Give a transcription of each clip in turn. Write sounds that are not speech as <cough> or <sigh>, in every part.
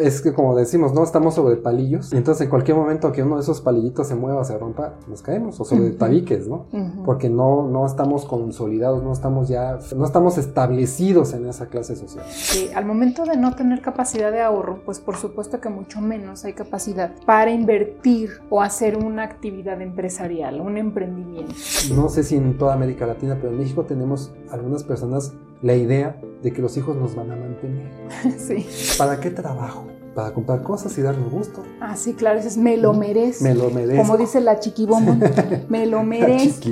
Es que como decimos, no estamos sobre palillos. Y entonces en cualquier momento que uno de esos palillitos se mueva, se rompa, nos caemos. O sobre tabiques, ¿no? Porque no, no estamos consolidados, no estamos ya, no estamos establecidos en esa clase social. Sí, al momento de no tener capacidad de ahorro, pues por supuesto que mucho menos hay capacidad para invertir o hacer una actividad empresarial, un emprendimiento. No sé si en toda América Latina, pero en México tenemos algunas personas la idea de que los hijos nos van a mantener. <laughs> Sí. ¿Para qué trabajo? Para comprar cosas y darle gusto. Ah, sí, claro, es me lo merezco. Me lo merezco. Como dice la chiquibomba, <laughs> me lo merezco.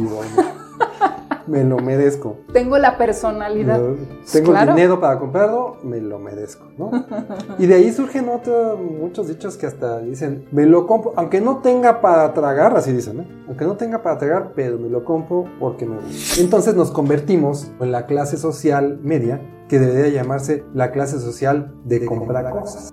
Me lo merezco. Tengo la personalidad. tengo dinero para comprarlo, me lo merezco, ¿no? <laughs> Y de ahí surgen otros, muchos dichos que hasta dicen, me lo compro, aunque no tenga para tragar, así dicen, ¿eh? Aunque no tenga para tragar, pero me lo compro porque me gusta. Entonces nos convertimos en la clase social media, que debería llamarse la clase social de, comprar, cosas.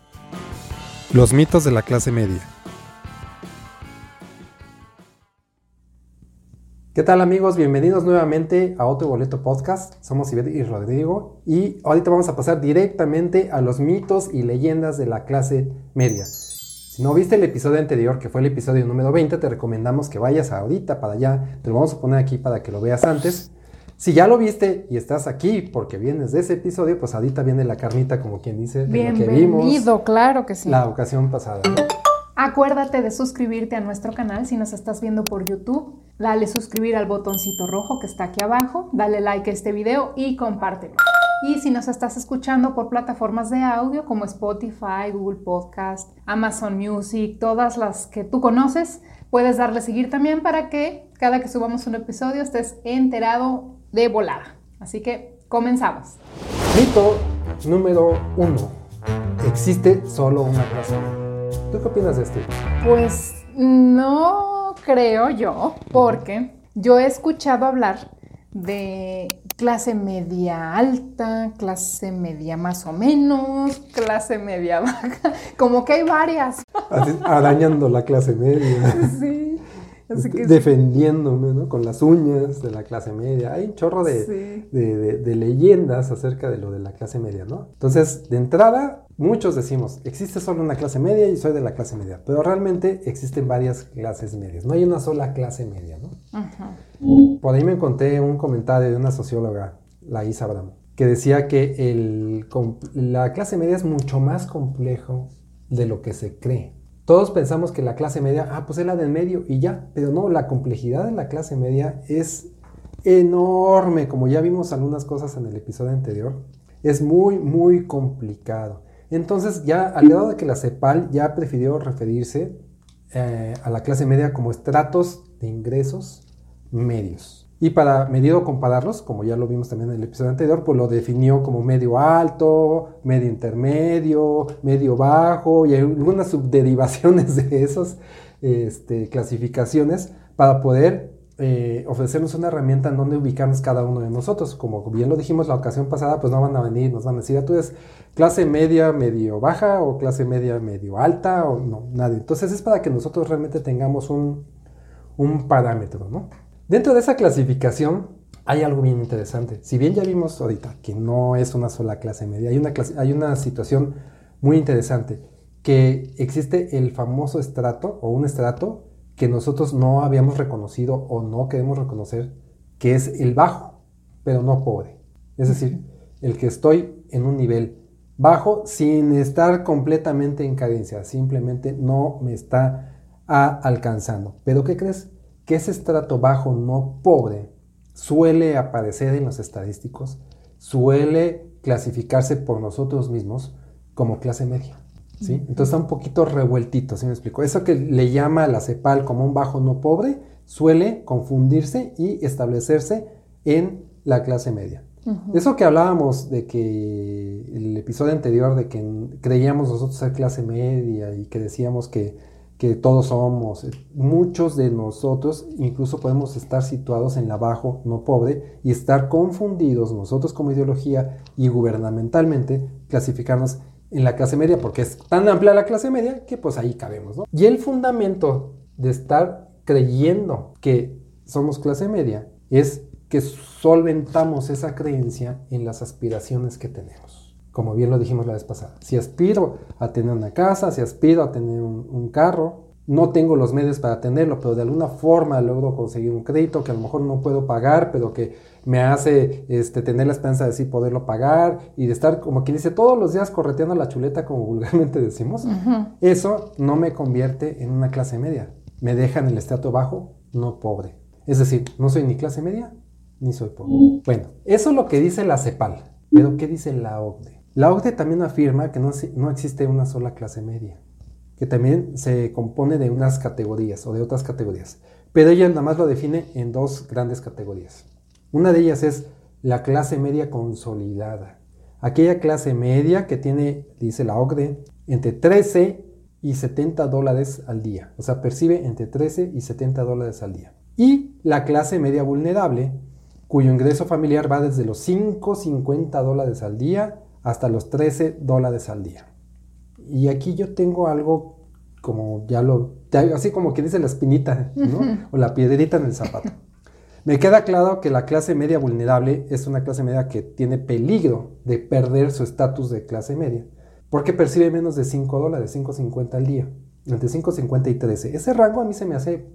Los mitos de la clase media. ¿Qué tal amigos? Bienvenidos nuevamente a otro boleto podcast. Somos Ivette y Rodrigo y ahorita vamos a pasar directamente a los mitos y leyendas de la clase media. Si no viste el episodio anterior, que fue el episodio número 20, te recomendamos que vayas ahorita para allá. Te lo vamos a poner aquí para que lo veas antes. Si ya lo viste y estás aquí porque vienes de ese episodio, pues ahorita viene la carnita, como quien dice, de lo que vimos. claro que sí. La ocasión pasada. Acuérdate de suscribirte a nuestro canal si nos estás viendo por YouTube. Dale suscribir al botoncito rojo que está aquí abajo, dale like a este video y compártelo. Y si nos estás escuchando por plataformas de audio como Spotify, Google Podcast, Amazon Music, todas las que tú conoces, puedes darle seguir también para que cada que subamos un episodio estés enterado de volada. Así que comenzamos. Mito número uno. Existe solo una clase. ¿Tú qué opinas de esto? Pues no creo yo, porque yo he escuchado hablar de clase media alta, clase media más o menos, clase media baja, <laughs> como que hay varias. arañando la clase media. <laughs> Sí. Defendiéndome, ¿no? Con las uñas de la clase media. Hay un chorro de, de, leyendas acerca de lo de la clase media, ¿no? Entonces, de entrada, muchos decimos, existe solo una clase media y soy de la clase media, pero realmente existen varias clases medias, no hay una sola clase media, ¿no? Por ahí me encontré un comentario de una socióloga, la Isa Abramo, que decía que el, la clase media es mucho más complejo de lo que se cree. Todos pensamos que la clase media, ah, pues es la del medio y ya, pero no, la complejidad de la clase media es enorme, como ya vimos algunas cosas en el episodio anterior, es muy, muy complicado. Entonces ya al grado de que la CEPAL ya prefirió referirse eh, a la clase media como estratos de ingresos medios. Y para medir o compararlos, como ya lo vimos también en el episodio anterior, pues lo definió como medio alto, medio intermedio, medio bajo y algunas subderivaciones <laughs> de esas este, clasificaciones para poder eh, ofrecernos una herramienta en donde ubicarnos cada uno de nosotros. Como bien lo dijimos la ocasión pasada, pues no van a venir, nos van a decir, ah, tú eres clase media, medio baja o clase media, medio alta o no, nadie. Entonces es para que nosotros realmente tengamos un, un parámetro, ¿no? Dentro de esa clasificación hay algo bien interesante. Si bien ya vimos ahorita que no es una sola clase media, hay una, hay una situación muy interesante, que existe el famoso estrato o un estrato que nosotros no habíamos reconocido o no queremos reconocer, que es el bajo, pero no pobre. Es decir, el que estoy en un nivel bajo sin estar completamente en cadencia, simplemente no me está alcanzando. Pero ¿qué crees? Que ese estrato bajo no pobre suele aparecer en los estadísticos, suele clasificarse por nosotros mismos como clase media. ¿sí? Entonces está un poquito revueltito, ¿sí me explico? Eso que le llama la CEPAL como un bajo no pobre suele confundirse y establecerse en la clase media. Eso que hablábamos de que el episodio anterior de que creíamos nosotros ser clase media y que decíamos que, que todos somos, muchos de nosotros incluso podemos estar situados en la bajo, no pobre, y estar confundidos nosotros como ideología y gubernamentalmente clasificarnos en la clase media porque es tan amplia la clase media que pues ahí cabemos, ¿no? Y el fundamento de estar creyendo que somos clase media es que solventamos esa creencia en las aspiraciones que tenemos. Como bien lo dijimos la vez pasada. Si aspiro a tener una casa, si aspiro a tener un, carro, no tengo los medios para tenerlo, pero de alguna forma logro conseguir un crédito que a lo mejor no puedo pagar, pero que me hace este, tener la esperanza de sí poderlo pagar y de estar, como quien dice, todos los días correteando la chuleta, como <laughs> vulgarmente decimos. Eso no me convierte en una clase media. Me deja en el estrato bajo, no pobre. Es decir, no soy ni clase media ni soy pobre. Bueno, eso es lo que dice la CEPAL, pero ¿qué dice la OCDE? La OCDE también afirma que no, no existe una sola clase media, que también se compone de unas categorías o de otras categorías, pero ella nada más lo define en dos grandes categorías. Una de ellas es la clase media consolidada, aquella clase media que tiene, dice la OCDE, entre 13 y 70 dólares al día, o sea, percibe entre 13 y 70 dólares al día. Y la clase media vulnerable, cuyo ingreso familiar va desde los 5,50 dólares al día hasta los 13 dólares al día. Y aquí yo tengo algo como ya lo, así como que dice la espinita, ¿no? o la piedrita en el zapato. Me queda claro que la clase media vulnerable es una clase media que tiene peligro de perder su estatus de clase media, porque percibe menos de 5 dólares, 5.50 al día, entre 5.50 y 13. Ese rango a mí se me hace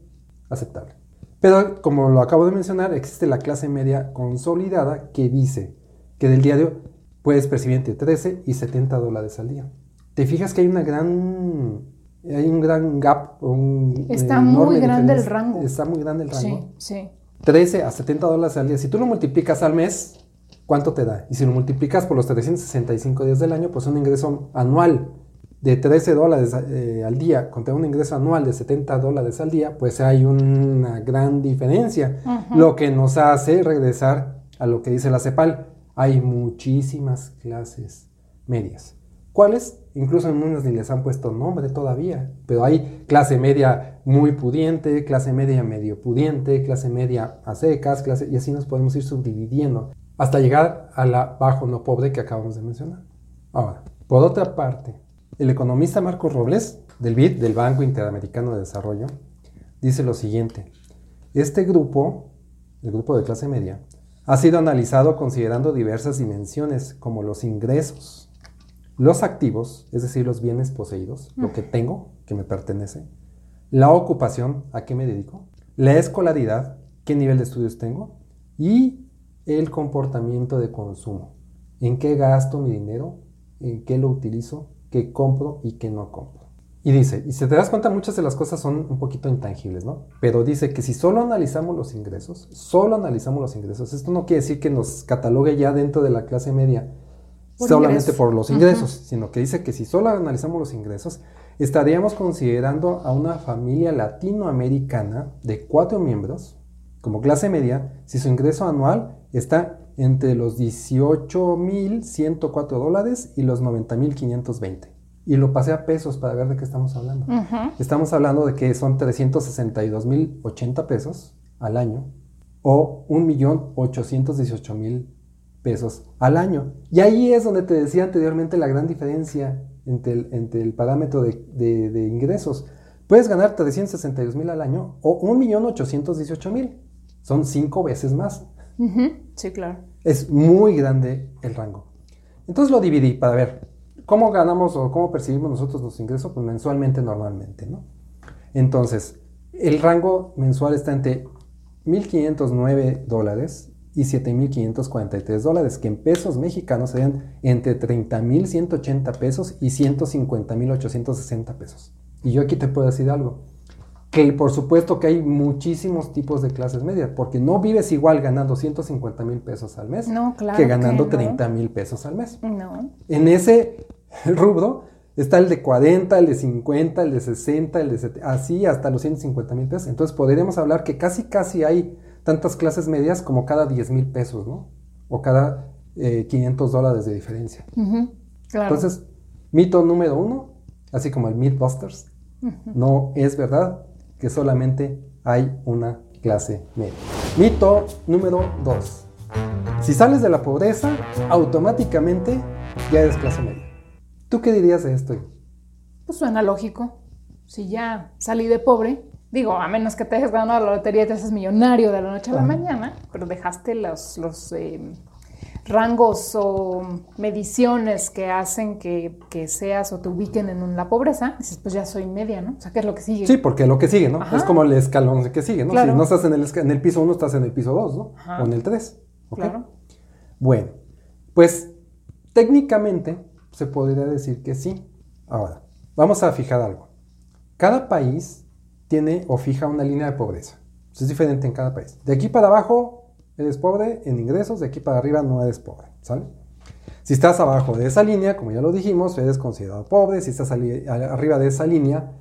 aceptable. Pero como lo acabo de mencionar, existe la clase media consolidada que dice que del diario puedes percibir entre 13 y 70 dólares al día. ¿Te fijas que hay una gran hay un gran gap? Está muy grande el rango. Está muy grande el rango. Sí, sí. 13 a 70 dólares al día. Si tú lo multiplicas al mes, ¿cuánto te da? Y si lo multiplicas por los 365 días del año, pues un ingreso anual de 13 dólares eh, al día contra un ingreso anual de 70 dólares al día, pues hay una gran diferencia. Lo que nos hace regresar a lo que dice la CEPAL. Hay muchísimas clases medias. ¿Cuáles? Incluso en unas ni les han puesto nombre todavía, pero hay clase media muy pudiente, clase media medio pudiente, clase media a secas, clase, y así nos podemos ir subdividiendo hasta llegar a la bajo no pobre que acabamos de mencionar. Ahora, por otra parte, el economista Marcos Robles, del BID, del Banco Interamericano de Desarrollo, dice lo siguiente. Este grupo, el grupo de clase media, ha sido analizado considerando diversas dimensiones como los ingresos, los activos, es decir, los bienes poseídos, lo que tengo, que me pertenece, la ocupación, a qué me dedico, la escolaridad, qué nivel de estudios tengo, y el comportamiento de consumo, en qué gasto mi dinero, en qué lo utilizo que compro y que no compro. Y dice, y si te das cuenta, muchas de las cosas son un poquito intangibles, ¿no? Pero dice que si solo analizamos los ingresos, solo analizamos los ingresos, esto no quiere decir que nos catalogue ya dentro de la clase media solamente por los ingresos, sino que dice que si solo analizamos los ingresos, estaríamos considerando a una familia latinoamericana de cuatro miembros como clase media si su ingreso anual está entre los 18.104 dólares y los 90.520. Y lo pasé a pesos para ver de qué estamos hablando. Estamos hablando de que son 362.080 pesos al año o 1.818.000 pesos al año. Y ahí es donde te decía anteriormente la gran diferencia entre el, entre el parámetro de, de, ingresos. Puedes ganar 362.000 al año o 1.818.000. Son cinco veces más. Sí, claro. Es muy grande el rango. Entonces lo dividí para ver cómo ganamos o cómo percibimos nosotros los ingresos pues mensualmente normalmente, ¿no? Entonces, el rango mensual está entre 1.509 dólares y 7.543 dólares, que en pesos mexicanos serían entre 30.180 pesos y 150.860 pesos. Y yo aquí te puedo decir algo. Que por supuesto que hay muchísimos tipos de clases medias, porque no vives igual ganando 150 mil pesos al mes que ganando 30 mil pesos al mes. No. En ese <laughs> rubro está el de 40, el de 50, el de 60, el de 70, así hasta los 150 mil pesos. Entonces podríamos hablar que casi casi hay tantas clases medias como cada 10 mil pesos, ¿no? O cada 500 eh, dólares de diferencia. Entonces, mito número uno, así como el Mythbusters, no es verdad que solamente hay una clase media. Mito número dos. Si sales de la pobreza, automáticamente ya eres clase media. ¿Tú qué dirías de esto? Pues suena lógico. Si ya salí de pobre, digo, a menos que te hayas ganado la lotería y te haces millonario de la noche a la mañana, pero dejaste los, los eh, rangos o mediciones que hacen que, seas o te ubiquen en la pobreza, dices, pues ya soy media, ¿no? O sea, ¿qué es lo que sigue? Sí, porque lo que sigue, ¿no? Es como el escalón que sigue, ¿no? Si no estás en el, en el piso 1, estás en el piso 2, ¿no? O en el 3. Claro. Bueno, pues técnicamente se podría decir que sí. Ahora, vamos a fijar algo. Cada país tiene o fija una línea de pobreza. Es diferente en cada país. De aquí para abajo eres pobre en ingresos, de aquí para arriba no eres pobre. Si estás abajo de esa línea, como ya lo dijimos, eres considerado pobre. Si estás arriba de esa línea,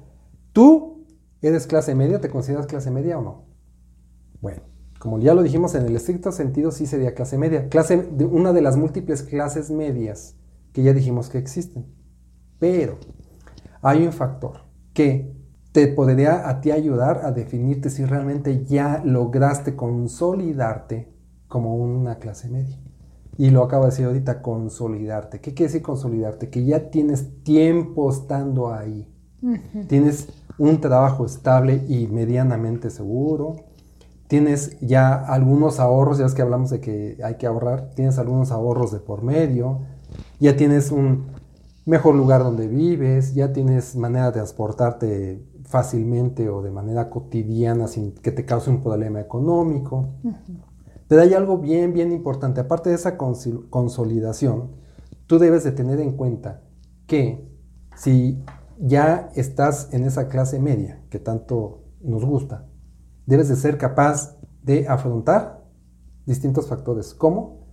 tú eres clase media, ¿te consideras clase media o no? Bueno, como ya lo dijimos, en el estricto sentido sí sería clase media. Clase de una de las múltiples clases medias que ya dijimos que existen. Pero hay un factor que te podría a ti ayudar a definirte si realmente ya lograste consolidarte como una clase media. Y lo acabo de decir ahorita, consolidarte. ¿Qué quiere decir consolidarte? Que ya tienes tiempo estando ahí. Tienes un trabajo estable y medianamente seguro. Tienes ya algunos ahorros, ya es que hablamos de que hay que ahorrar. Tienes algunos ahorros de por medio. Ya tienes un mejor lugar donde vives. Ya tienes manera de transportarte fácilmente o de manera cotidiana sin que te cause un problema económico. Pero hay algo bien, bien importante. Aparte de esa consolidación, tú debes de tener en cuenta que si ya estás en esa clase media que tanto nos gusta, debes de ser capaz de afrontar distintos factores como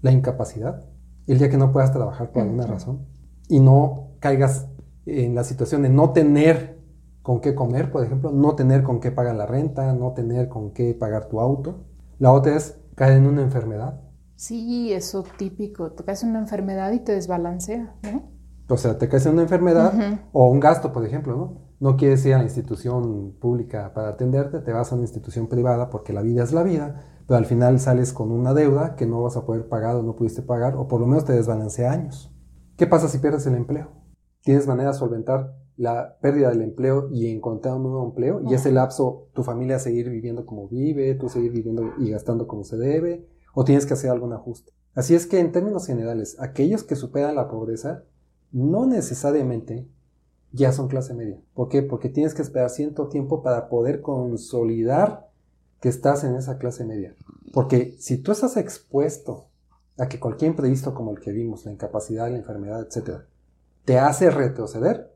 la incapacidad, el día que no puedas trabajar por alguna razón y no caigas en la situación de no tener con qué comer, por ejemplo, no tener con qué pagar la renta, no tener con qué pagar tu auto. La otra es caer en una enfermedad. Sí, eso típico. Te caes en una enfermedad y te desbalancea, ¿no? O sea, te caes en una enfermedad o un gasto, por ejemplo, ¿no? No quieres ir a la institución pública para atenderte, te vas a una institución privada porque la vida es la vida, pero al final sales con una deuda que no vas a poder pagar o no pudiste pagar, o por lo menos te desbalancea años. ¿Qué pasa si pierdes el empleo? ¿Tienes manera de solventar la pérdida del empleo y encontrar un nuevo empleo, y ese lapso tu familia seguir viviendo como vive, tú seguir viviendo y gastando como se debe, o tienes que hacer algún ajuste. Así es que en términos generales, aquellos que superan la pobreza no necesariamente ya son clase media. ¿Por qué? Porque tienes que esperar cierto tiempo para poder consolidar que estás en esa clase media. Porque si tú estás expuesto a que cualquier imprevisto como el que vimos, la incapacidad, la enfermedad, etc., te hace retroceder,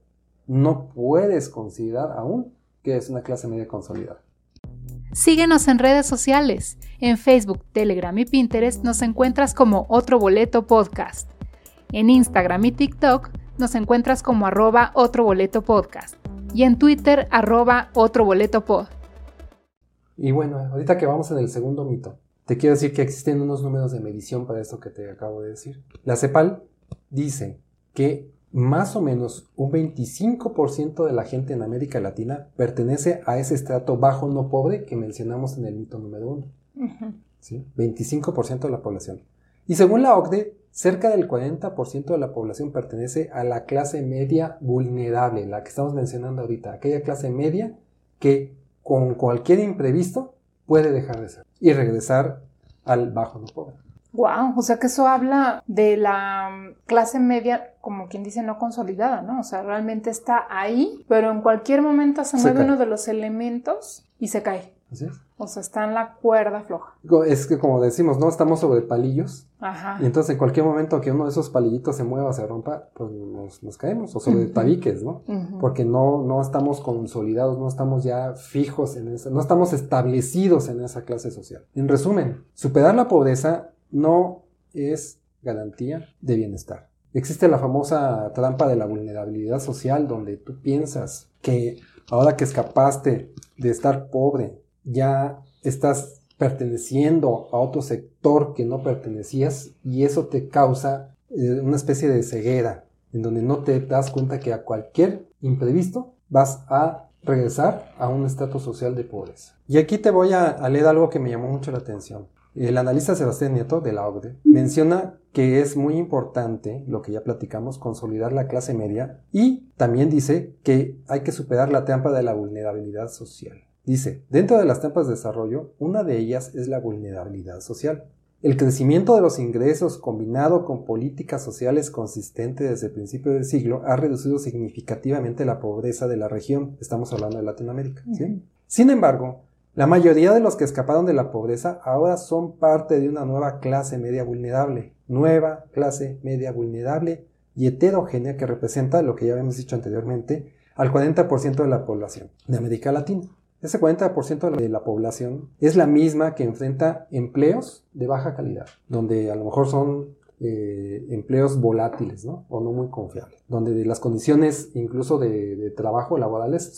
no puedes considerar aún que es una clase media consolidada. Síguenos en redes sociales. En Facebook, Telegram y Pinterest nos encuentras como Otro Boleto Podcast. En Instagram y TikTok nos encuentras como arroba Otro Boleto Podcast. Y en Twitter, arroba Otro Boleto Pod. Y bueno, ahorita que vamos en el segundo mito, te quiero decir que existen unos números de medición para esto que te acabo de decir. La CEPAL dice que más o menos un 25% de la gente en América Latina pertenece a ese estrato bajo no pobre que mencionamos en el mito número uno. 25% de la población. Y según la OCDE, cerca del 40% de la población pertenece a la clase media vulnerable, la que estamos mencionando ahorita, aquella clase media que con cualquier imprevisto puede dejar de ser y regresar al bajo no pobre. Wow, o sea que eso habla de la mm, clase media, como quien dice, no consolidada, ¿no? O sea, realmente está ahí, pero en cualquier momento se, mueve uno de los elementos y se cae. Así es. O sea, está en la cuerda floja. Es que como decimos, ¿no? Estamos sobre palillos. Ajá. Y entonces en cualquier momento que uno de esos palillitos se mueva, se rompa, pues nos, caemos. O sobre tabiques, ¿no? Porque no, no estamos consolidados, no estamos ya fijos en eso, no estamos establecidos en esa clase social. En resumen, superar la pobreza no es garantía de bienestar. Existe la famosa trampa de la vulnerabilidad social donde tú piensas que ahora que escapaste de estar pobre, ya estás perteneciendo a otro sector que no pertenecías y eso te causa eh, una especie de ceguera en donde no te das cuenta que a cualquier imprevisto vas a regresar a un estatus social de pobreza. Y aquí te voy a, leer algo que me llamó mucho la atención. El analista Sebastián Nieto de la OCDE menciona que es muy importante, lo que ya platicamos, consolidar la clase media y también dice que hay que superar la trampa de la vulnerabilidad social. Dice, dentro de las trampas de desarrollo, una de ellas es la vulnerabilidad social. El crecimiento de los ingresos combinado con políticas sociales consistentes desde el principio del siglo ha reducido significativamente la pobreza de la región. Estamos hablando de Latinoamérica. Sin embargo, la mayoría de los que escaparon de la pobreza ahora son parte de una nueva clase media vulnerable. Nueva clase media vulnerable y heterogénea que representa lo que ya habíamos dicho anteriormente al 40% de la población de América Latina. Ese 40% de la población es la misma que enfrenta empleos de baja calidad, donde a lo mejor son eh, empleos volátiles, ¿no? O no muy confiables, donde las condiciones incluso de, trabajo laborales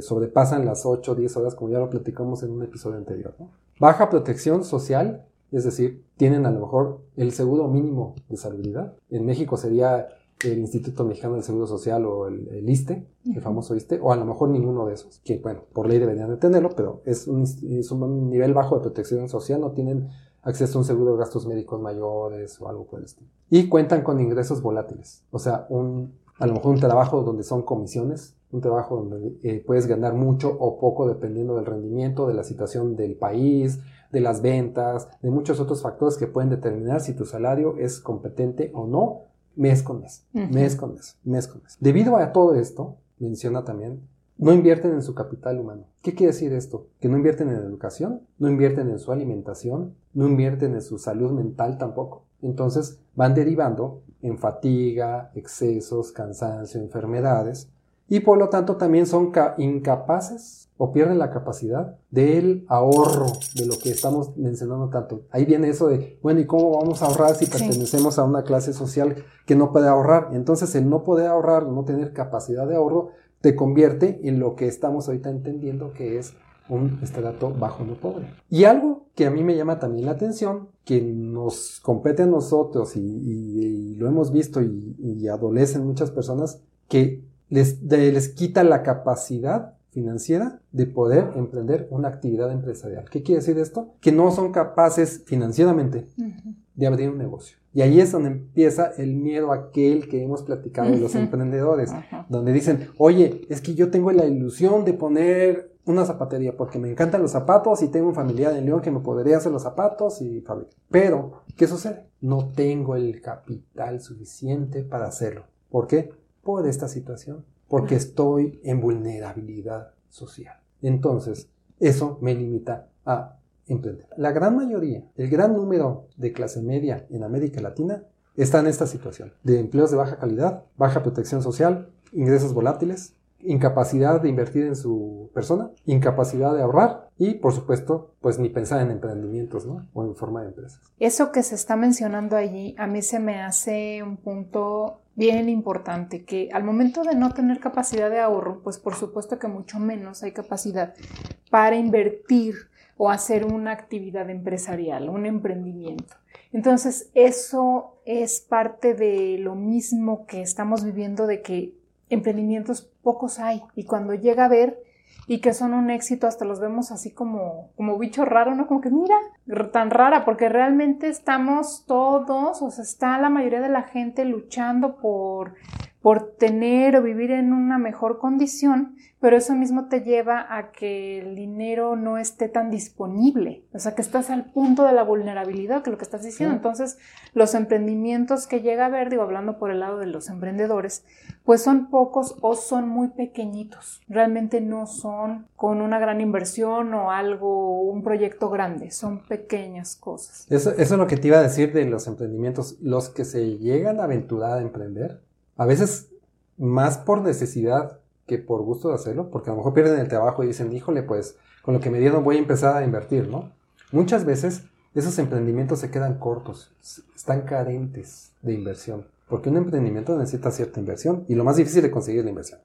sobrepasan las 8 o 10 horas, como ya lo platicamos en un episodio anterior, Baja protección social, es decir, tienen a lo mejor el seguro mínimo de salubridad. En México sería el Instituto Mexicano del Seguro Social o el, ISTE, el famoso ISTE, o a lo mejor ninguno de esos, que bueno, por ley deberían de tenerlo, pero es un, es un nivel bajo de protección social, no tienen acceso a un seguro de gastos médicos mayores o algo por el estilo. Y cuentan con ingresos volátiles, o sea, un, a lo mejor un trabajo donde son comisiones, un trabajo donde eh, puedes ganar mucho o poco dependiendo del rendimiento, de la situación del país, de las ventas, de muchos otros factores que pueden determinar si tu salario es competente o no mes con mes, mes con mes, mes con mes. Debido a todo esto, menciona también, no invierten en su capital humano. ¿Qué quiere decir esto? Que no invierten en educación, no invierten en su alimentación, no invierten en su salud mental tampoco. Entonces van derivando en fatiga, excesos, cansancio, enfermedades y por lo tanto también son incapaces o pierden la capacidad del ahorro de lo que estamos mencionando tanto. Ahí viene eso de, bueno, ¿y cómo vamos a ahorrar si pertenecemos a una clase social que no puede ahorrar? Entonces el no poder ahorrar, no tener capacidad de ahorro, te convierte en lo que estamos ahorita entendiendo que es un estrato bajo no pobre. Y algo que a mí me llama también la atención, que nos compete a nosotros y, lo hemos visto y, y adolecen muchas personas, que les, les quita la capacidad financiera de poder emprender una actividad empresarial. ¿Qué quiere decir esto? Que no son capaces financieramente de abrir un negocio. Y ahí es donde empieza el miedo aquel que hemos platicado de los emprendedores, donde dicen, oye, es que yo tengo la ilusión de poner una zapatería porque me encantan los zapatos y tengo un familiar en León que me podría hacer los zapatos y fabricar. Pero, ¿qué sucede? No tengo el capital suficiente para hacerlo. ¿Por qué? Por esta situación porque estoy en vulnerabilidad social. Entonces, eso me limita a emprender. La gran mayoría, el gran número de clase media en América Latina está en esta situación de empleos de baja calidad, baja protección social, ingresos volátiles, incapacidad de invertir en su persona, incapacidad de ahorrar y, por supuesto, pues ni pensar en emprendimientos, ¿no? O en forma de empresas. Eso que se está mencionando allí, a mí se me hace un punto bien importante, que al momento de no tener capacidad de ahorro, pues por supuesto que mucho menos hay capacidad para invertir o hacer una actividad empresarial, un emprendimiento. Entonces, eso es parte de lo mismo que estamos viviendo de que emprendimientos pocos hay y cuando llega a ver y que son un éxito, hasta los vemos así como, como bicho raro, ¿no? Como que mira, tan rara, porque realmente estamos todos, o sea, está la mayoría de la gente luchando por, por tener o vivir en una mejor condición, pero eso mismo te lleva a que el dinero no esté tan disponible, o sea, que estás al punto de la vulnerabilidad, que es lo que estás diciendo. Entonces, los emprendimientos que llega a ver, digo, hablando por el lado de los emprendedores, pues son pocos o son muy pequeñitos. Realmente no son con una gran inversión o algo, un proyecto grande, son pequeñas cosas. Eso, eso es lo que te iba a decir de los emprendimientos. Los que se llegan a aventurar a emprender, a veces más por necesidad que por gusto de hacerlo, porque a lo mejor pierden el trabajo y dicen, híjole, pues con lo que me dieron voy a empezar a invertir, ¿no? Muchas veces esos emprendimientos se quedan cortos, están carentes de inversión, porque un emprendimiento necesita cierta inversión y lo más difícil es conseguir la inversión.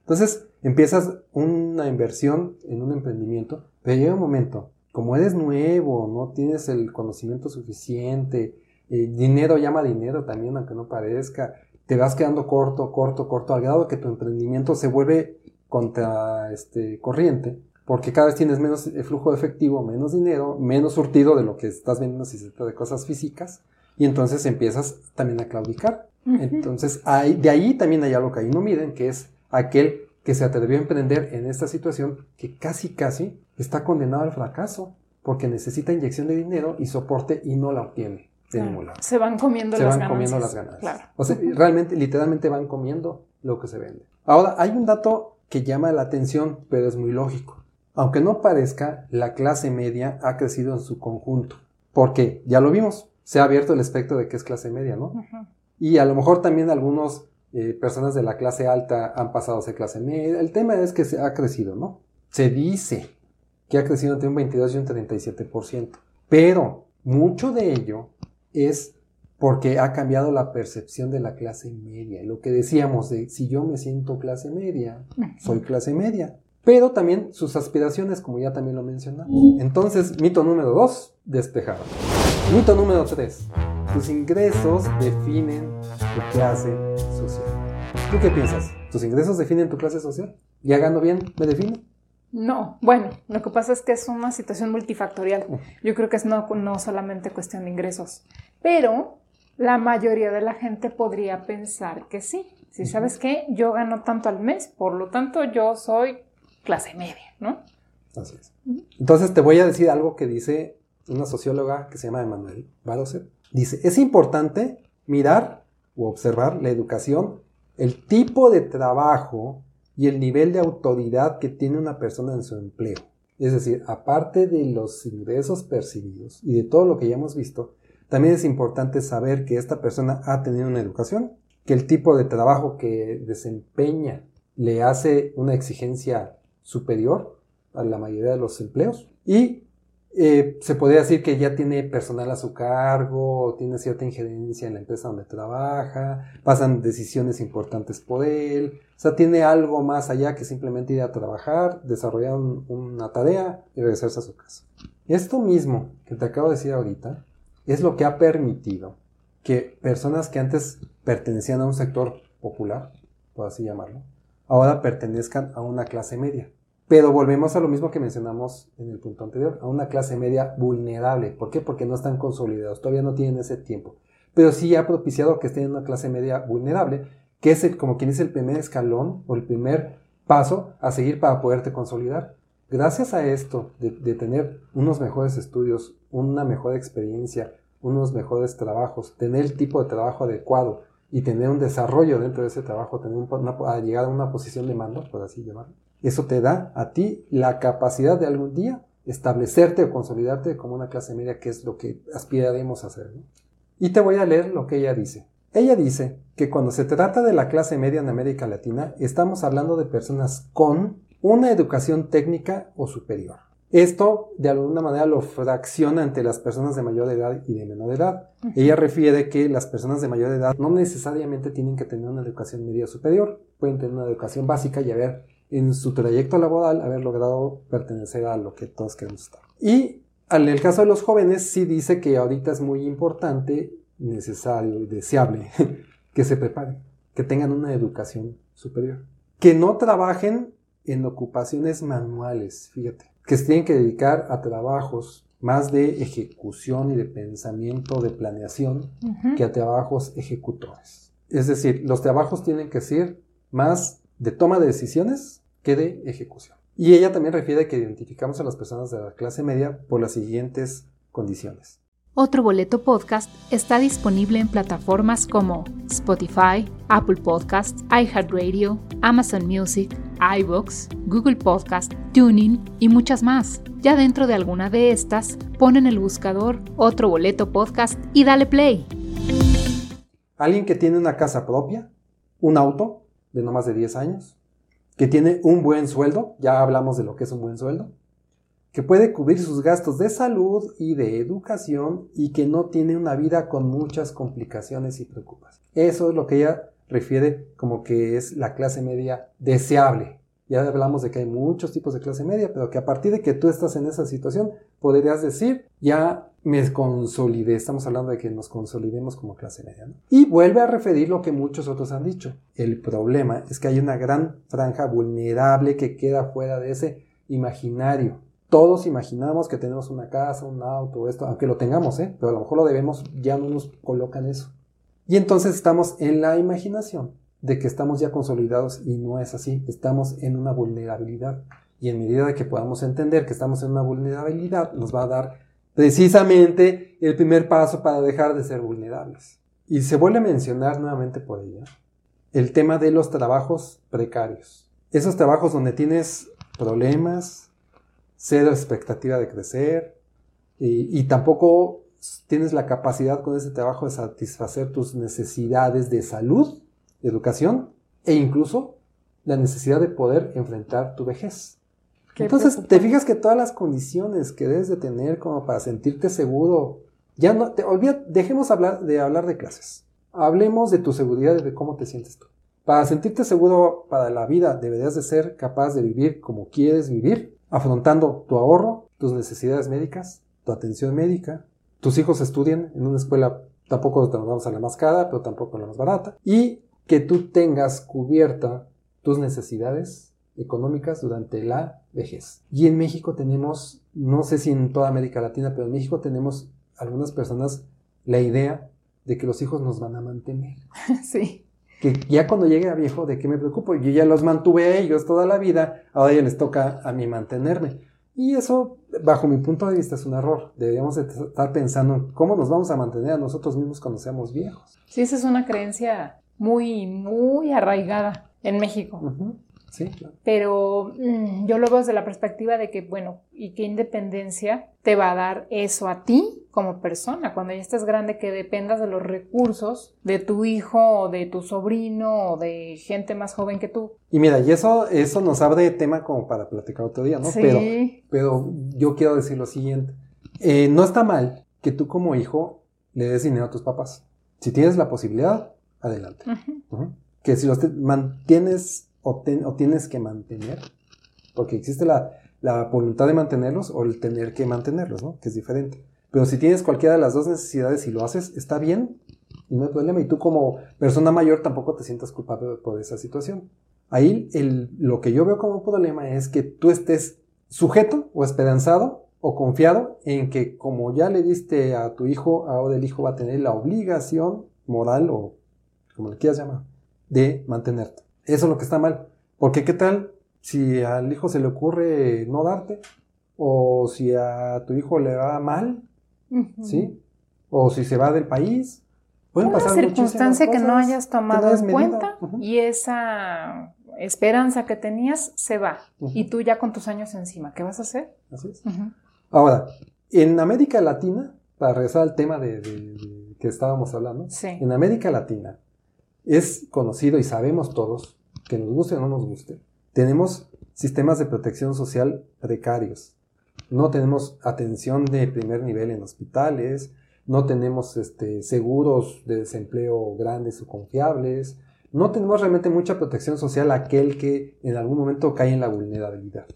Entonces empiezas una inversión en un emprendimiento, pero llega un momento, como eres nuevo, no tienes el conocimiento suficiente, eh, dinero llama dinero también, aunque no parezca, te vas quedando corto, corto, corto, al grado que tu emprendimiento se vuelve contra este, corriente, porque cada vez tienes menos eh, flujo de efectivo, menos dinero, menos surtido de lo que estás vendiendo si se trata de cosas físicas, y entonces empiezas también a claudicar. Entonces, hay, de ahí también hay algo que ahí no miden, que es aquel que se atrevió a emprender en esta situación que casi, casi está condenado al fracaso, porque necesita inyección de dinero y soporte y no la obtiene. Se van comiendo se las van comiendo las ganancias. O sea, realmente, literalmente van comiendo lo que se vende. Ahora, hay un dato que llama la atención, pero es muy lógico. Aunque no parezca, la clase media ha crecido en su conjunto. Porque, ya lo vimos, se ha abierto el espectro de que es clase media, ¿no? Y a lo mejor también algunas eh, personas de la clase alta han pasado a ser clase media. El tema es que se ha crecido, ¿no? Se dice que ha crecido entre un 22 y un 37%. Pero mucho de ello es porque ha cambiado la percepción de la clase media. Lo que decíamos de si yo me siento clase media, soy clase media. Pero también sus aspiraciones, como ya también lo mencionamos. Entonces, mito número dos, despejado. Mito número tres, tus ingresos definen tu clase social. ¿Tú qué piensas? ¿Tus ingresos definen tu clase social? ¿Ya gano bien? ¿Me define? No, bueno, lo que pasa es que es una situación multifactorial. Yo creo que es no, no solamente cuestión de ingresos, pero la mayoría de la gente podría pensar que sí. Si sabes qué, yo gano tanto al mes, por lo tanto yo soy clase media, ¿no? Así es. Entonces te voy a decir algo que dice una socióloga que se llama Emanuel Barose. Dice, es importante mirar o observar la educación, el tipo de trabajo y el nivel de autoridad que tiene una persona en su empleo. Es decir, aparte de los ingresos percibidos y de todo lo que ya hemos visto, también es importante saber que esta persona ha tenido una educación, que el tipo de trabajo que desempeña le hace una exigencia superior a la mayoría de los empleos y eh, se podría decir que ya tiene personal a su cargo, tiene cierta injerencia en la empresa donde trabaja, pasan decisiones importantes por él, o sea, tiene algo más allá que simplemente ir a trabajar, desarrollar una tarea y regresarse a su casa. Esto mismo que te acabo de decir ahorita es lo que ha permitido que personas que antes pertenecían a un sector popular, por así llamarlo, ahora pertenezcan a una clase media. Pero volvemos a lo mismo que mencionamos en el punto anterior, a una clase media vulnerable. ¿Por qué? Porque no están consolidados, todavía no tienen ese tiempo. Pero sí ha propiciado que estén en una clase media vulnerable, que es como quien es el primer escalón o el primer paso a seguir para poderte consolidar. Gracias a esto de, tener unos mejores estudios, una mejor experiencia, unos mejores trabajos, tener el tipo de trabajo adecuado y tener un desarrollo dentro de ese trabajo, tener una, llegar a una posición de mando, por así llamarlo, eso te da a ti la capacidad de algún día establecerte o consolidarte como una clase media, que es lo que aspiraremos a hacer. Y te voy a leer lo que ella dice. Ella dice que cuando se trata de la clase media en América Latina, estamos hablando de personas con una educación técnica o superior. Esto de alguna manera lo fracciona entre las personas de mayor edad y de menor edad. Ella refiere que las personas de mayor edad no necesariamente tienen que tener una educación media superior, pueden tener una educación básica y haber en su trayecto laboral haber logrado pertenecer a lo que todos queremos estar. Y en el caso de los jóvenes sí dice que ahorita es muy importante, necesario y deseable <laughs> que se preparen, que tengan una educación superior, que no trabajen en ocupaciones manuales, fíjate, que se tienen que dedicar a trabajos más de ejecución y de pensamiento, de planeación, que a trabajos ejecutores. Es decir, los trabajos tienen que ser más de toma de decisiones que de ejecución. Y ella también refiere que identificamos a las personas de la clase media por las siguientes condiciones. Otro Boleto Podcast está disponible en plataformas como Spotify, Apple Podcasts, iHeartRadio, Amazon Music, iBooks, Google Podcast, Tuning y muchas más. Ya dentro de alguna de estas, pon en el buscador Otro Boleto Podcast y dale play. Alguien que tiene una casa propia, un auto de no más de 10 años, que tiene un buen sueldo, ya hablamos de lo que es un buen sueldo, que puede cubrir sus gastos de salud y de educación y que no tiene una vida con muchas complicaciones y preocupaciones. Eso es lo que ella refiere como que es la clase media deseable. Ya hablamos de que hay muchos tipos de clase media, pero que a partir de que tú estás en esa situación, podrías decir, ya me consolidé. Estamos hablando de que nos consolidemos como clase media. Y vuelve a referir lo que muchos otros han dicho. El problema es que hay una gran franja vulnerable que queda fuera de ese imaginario. Todos imaginamos que tenemos una casa, un auto, esto, aunque lo tengamos, ¿eh? pero a lo mejor lo debemos, ya no nos colocan eso. Y entonces estamos en la imaginación de que estamos ya consolidados y no es así, estamos en una vulnerabilidad. Y en medida de que podamos entender que estamos en una vulnerabilidad, nos va a dar precisamente el primer paso para dejar de ser vulnerables. Y se vuelve a mencionar nuevamente por ella el tema de los trabajos precarios. Esos trabajos donde tienes problemas, cero expectativa de crecer y, tampoco tienes la capacidad con ese trabajo de satisfacer tus necesidades de salud, educación e incluso la necesidad de poder enfrentar tu vejez. Entonces, te fijas que todas las condiciones que debes de tener como para sentirte seguro, ya no, te olvida, dejemos hablar de hablar de clases. Hablemos de tu seguridad y de cómo te sientes tú. Para sentirte seguro para la vida, deberías de ser capaz de vivir como quieres vivir, afrontando tu ahorro, tus necesidades médicas, tu atención médica, tus hijos estudian en una escuela, tampoco te vamos a la más cara, pero tampoco a la más barata, y que tú tengas cubierta tus necesidades económicas durante la vejez. Y en México tenemos, no sé si en toda América Latina, pero en México tenemos algunas personas la idea de que los hijos nos van a mantener. <laughs> Sí. Que ya cuando llegue a viejo, ¿de qué me preocupo? Yo ya los mantuve a ellos toda la vida, ahora ya les toca a mí mantenerme. Y eso, bajo mi punto de vista, es un error. Deberíamos estar pensando en cómo nos vamos a mantener a nosotros mismos cuando seamos viejos. Sí, esa es una creencia muy, muy arraigada en México. Sí, claro. Pero mm, yo lo veo desde la perspectiva de que, bueno, ¿y qué independencia te va a dar eso a ti como persona? Cuando ya estés grande, que dependas de los recursos de tu hijo o de tu sobrino o de gente más joven que tú. Y mira, y eso, eso nos abre tema como para platicar otro día, ¿no? Sí. Pero, pero yo quiero decir lo siguiente. Eh, no está mal que tú como hijo le des dinero a tus papás. Si tienes la posibilidad, adelante. Que si los mantienes o, ten- o tienes que mantener, porque existe la, la voluntad de mantenerlos o el tener que mantenerlos, ¿no? Que es diferente. Pero si tienes cualquiera de las dos necesidades y lo haces, está bien y no hay problema. Y tú como persona mayor tampoco te sientas culpable por esa situación. Ahí el, lo que yo veo como un problema es que tú estés sujeto o esperanzado o confiado en que como ya le diste a tu hijo, ahora el hijo va a tener la obligación moral o como le quieras llamar, de mantenerte. Eso es lo que está mal. Porque qué tal si al hijo se le ocurre no darte o si a tu hijo le va mal. ¿sí? O si se va del país. Pueden Una pasar circunstancia que no hayas tomado no en cuenta y esa esperanza que tenías se va. Y tú ya con tus años encima, ¿qué vas a hacer? Así es. Ahora, en América Latina, para regresar al tema de, de- de que estábamos hablando, Sí. en América Latina es conocido y sabemos todos, que nos guste o no nos guste, tenemos sistemas de protección social precarios. No tenemos atención de primer nivel en hospitales, no tenemos este, seguros de desempleo grandes o confiables, no tenemos realmente mucha protección social a aquel que en algún momento cae en la vulnerabilidad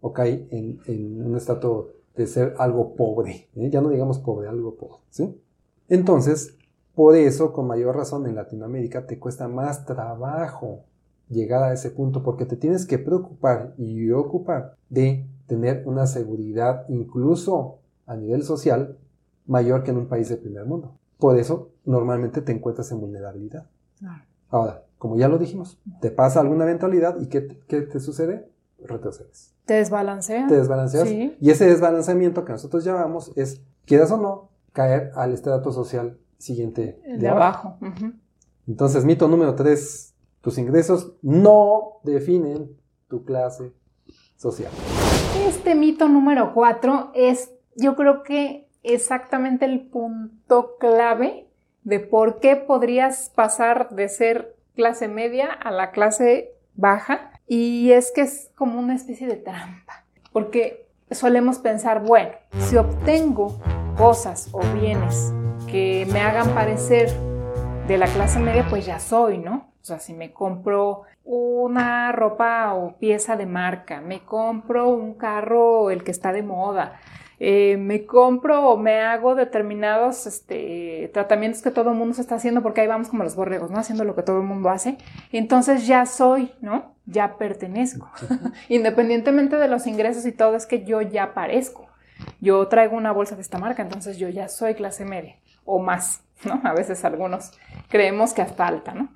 o cae en, un estado de ser algo pobre, ¿eh? ya no digamos pobre, algo pobre. Entonces, por eso, con mayor razón, en Latinoamérica te cuesta más trabajo llegar a ese punto porque te tienes que preocupar y ocupar de tener una seguridad incluso a nivel social mayor que en un país de primer mundo. Por eso, normalmente te encuentras en vulnerabilidad. Ahora, como ya lo dijimos, te pasa alguna eventualidad y ¿qué, qué te sucede? Retrocedes. Te desbalanceas. Te desbalanceas. Y ese desbalanceamiento que nosotros llamamos es, quieras o no, caer al estrato social siguiente de, abajo. Entonces, mito número tres, tus ingresos no definen tu clase social. Este mito número cuatro es, yo creo que exactamente el punto clave de por qué podrías pasar de ser clase media a la clase baja. Y es que es como una especie de trampa, porque solemos pensar, bueno, si obtengo cosas o bienes que me hagan parecer de la clase media, pues ya soy, ¿no? O sea, si me compro una ropa o pieza de marca, me compro un carro, el que está de moda, eh, me compro o me hago determinados este, tratamientos que todo el mundo se está haciendo, porque ahí vamos como los borregos, ¿no? Haciendo lo que todo el mundo hace. entonces ya soy, ¿no? Ya pertenezco. <laughs> <laughs> Independientemente de los ingresos y todo, es que yo ya parezco. Yo traigo una bolsa de esta marca, entonces yo ya soy clase media o más, ¿no? A veces algunos creemos que hasta alta, ¿no?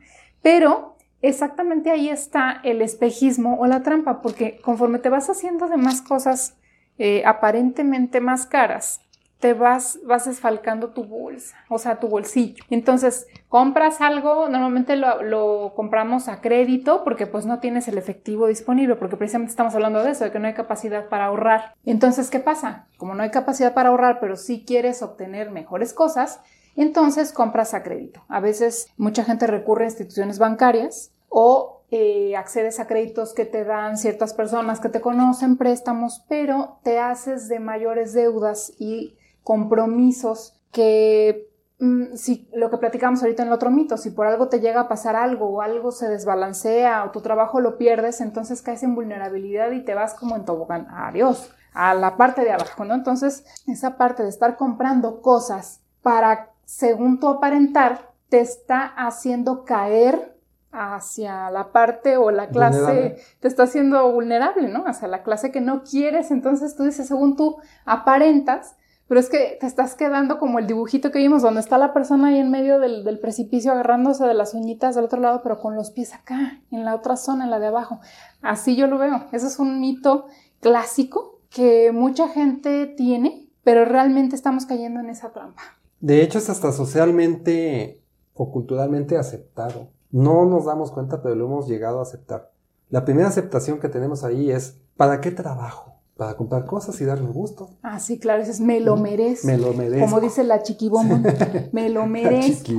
Pero exactamente ahí está el espejismo o la trampa, porque conforme te vas haciendo de más cosas eh, aparentemente más caras, te vas, vas desfalcando tu bolsa, o sea, tu bolsillo. Entonces, compras algo, normalmente lo, lo, compramos a crédito porque pues no tienes el efectivo disponible, porque precisamente estamos hablando de eso, de que no hay capacidad para ahorrar. Entonces, ¿qué pasa? Como no hay capacidad para ahorrar, pero sí quieres obtener mejores cosas, entonces compras a crédito. A veces mucha gente recurre a instituciones bancarias o eh, accedes a créditos que te dan ciertas personas que te conocen, préstamos, pero te haces de mayores deudas y compromisos que mm, si lo que platicamos ahorita en el otro mito, si por algo te llega a pasar algo o algo se desbalancea o tu trabajo lo pierdes, entonces caes en vulnerabilidad y te vas como en tobogán. Adiós, a la parte de abajo, ¿no? Entonces, esa parte de estar comprando cosas para, según tu aparentar, te está haciendo caer hacia la parte o la clase, te está haciendo vulnerable, ¿no? Hacia la clase que no quieres, entonces tú dices, según tú aparentas, pero es que te estás quedando como el dibujito que vimos, donde está la persona ahí en medio del, precipicio agarrándose de las uñitas del otro lado, pero con los pies acá, en la otra zona, en la de abajo. Así yo lo veo. Ese es un mito clásico que mucha gente tiene, pero realmente estamos cayendo en esa trampa. De hecho, es hasta socialmente o culturalmente aceptado. No nos damos cuenta, pero lo hemos llegado a aceptar. La primera aceptación que tenemos ahí es, ¿para qué trabajo? Para comprar cosas y darme gusto. Ah, sí, claro, es me lo merezco. Me lo merezco. Como dice la chiquibomba, <laughs> me lo merezco.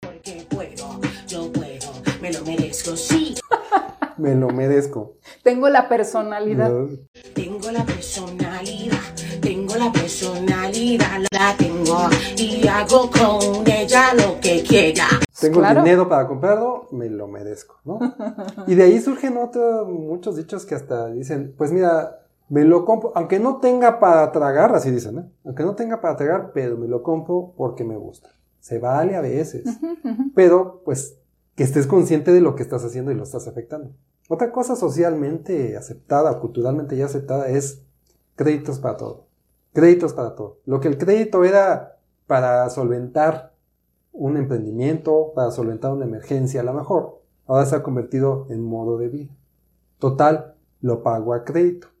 Porque puedo, yo puedo, me lo merezco, sí. <laughs> me lo merezco. Tengo la personalidad. Tengo la personalidad, tengo la personalidad, la tengo y hago con ella lo que quiera. Tengo el dinero para comprarlo, me lo merezco, ¿no? <laughs> y de ahí surgen otros, muchos dichos que hasta dicen, pues mira, me lo compro, aunque no tenga para tragar, así dicen, ¿eh? Aunque no tenga para tragar, pero me lo compro porque me gusta. Se vale a veces, pero pues que estés consciente de lo que estás haciendo y lo estás afectando. Otra cosa socialmente aceptada o culturalmente ya aceptada es créditos para todo. Créditos para todo. Lo que el crédito era para solventar un emprendimiento, para solventar una emergencia a lo mejor. Ahora se ha convertido en modo de vida. Total, lo pago a crédito.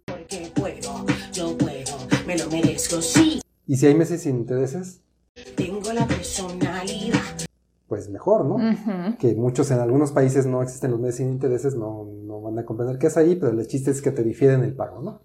Me lo merezco, sí. ¿Y si hay meses sin intereses? Tengo la personalidad. Pues mejor, ¿no? Que muchos en algunos países no existen los meses sin intereses, no, no van a comprender qué es ahí, pero el chiste es que te difieren el pago, ¿no?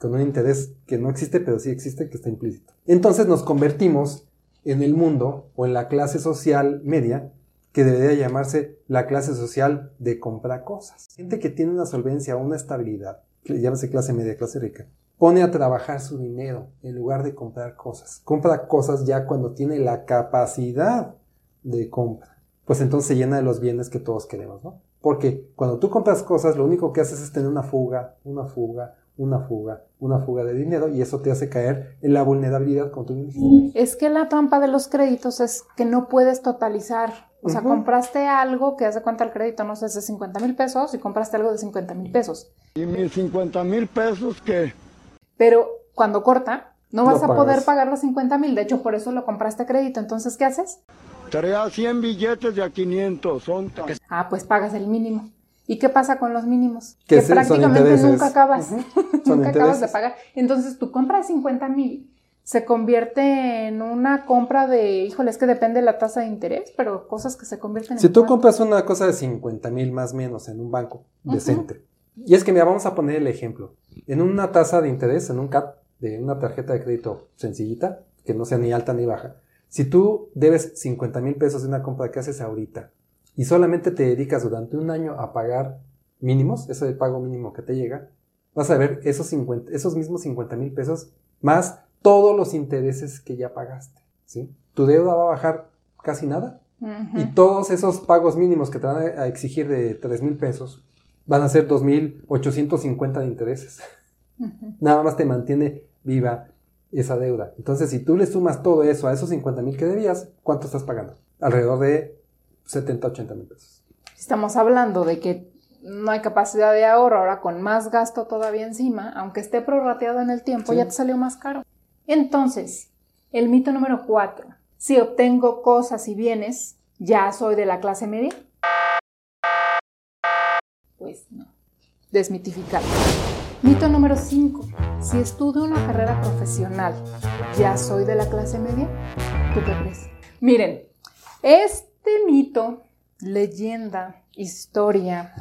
Con un interés que no existe, pero sí existe, que está implícito. Entonces nos convertimos en el mundo o en la clase social media que debería llamarse la clase social de comprar cosas. Gente que tiene una solvencia, una estabilidad, que llámase clase media, clase rica, pone a trabajar su dinero en lugar de comprar cosas. Compra cosas ya cuando tiene la capacidad de compra. Pues entonces se llena de los bienes que todos queremos, ¿no? Porque cuando tú compras cosas, lo único que haces es tener una fuga, una fuga, una fuga, una fuga de dinero y eso te hace caer en la vulnerabilidad con tu dinero. Es que la trampa de los créditos es que no puedes totalizar. O sea, compraste algo que hace cuenta el crédito, no sé, es de 50 mil pesos y compraste algo de 50 mil pesos. ¿Y mis 50 mil pesos qué? Pero cuando corta, no vas a poder pagar los 50 mil. De hecho, por eso lo compraste a crédito. Entonces, ¿qué haces? Traía 100 billetes de a 500, son tan... Ah, pues pagas el mínimo. ¿Y qué pasa con los mínimos? Que prácticamente nunca acabas, <laughs> nunca acabas de pagar. Entonces tu compra de 50 mil se convierte en una compra de, híjole, es que depende de la tasa de interés, pero cosas que se convierten en... Si tú compras una cosa de 50 mil más o menos en un banco decente, y es que mira, vamos a poner el ejemplo, en una tasa de interés, en un CAP de una tarjeta de crédito sencillita, que no sea ni alta ni baja, si tú debes 50 mil pesos de una compra que haces ahorita y solamente te dedicas durante un año a pagar mínimos, ese pago mínimo que te llega, vas a ver esos, 50, esos mismos 50 mil pesos más todos los intereses que ya pagaste. ¿sí? Tu deuda va a bajar casi nada y todos esos pagos mínimos que te van a exigir de 3 mil pesos van a ser 2.850 de intereses. Nada más te mantiene viva esa deuda. Entonces, si tú le sumas todo eso a esos 50 mil que debías, ¿cuánto estás pagando? Alrededor de 70, 80 mil pesos. Estamos hablando de que no hay capacidad de ahorro, ahora con más gasto todavía encima, aunque esté prorrateado en el tiempo, ya te salió más caro. Entonces, el mito número cuatro. Si obtengo cosas y bienes, ¿ya soy de la clase media? Pues no. Desmitificar. Mito número 5. Si estudio una carrera profesional, ¿ya soy de la clase media? ¿Tú qué crees? Miren, este mito, leyenda, historia,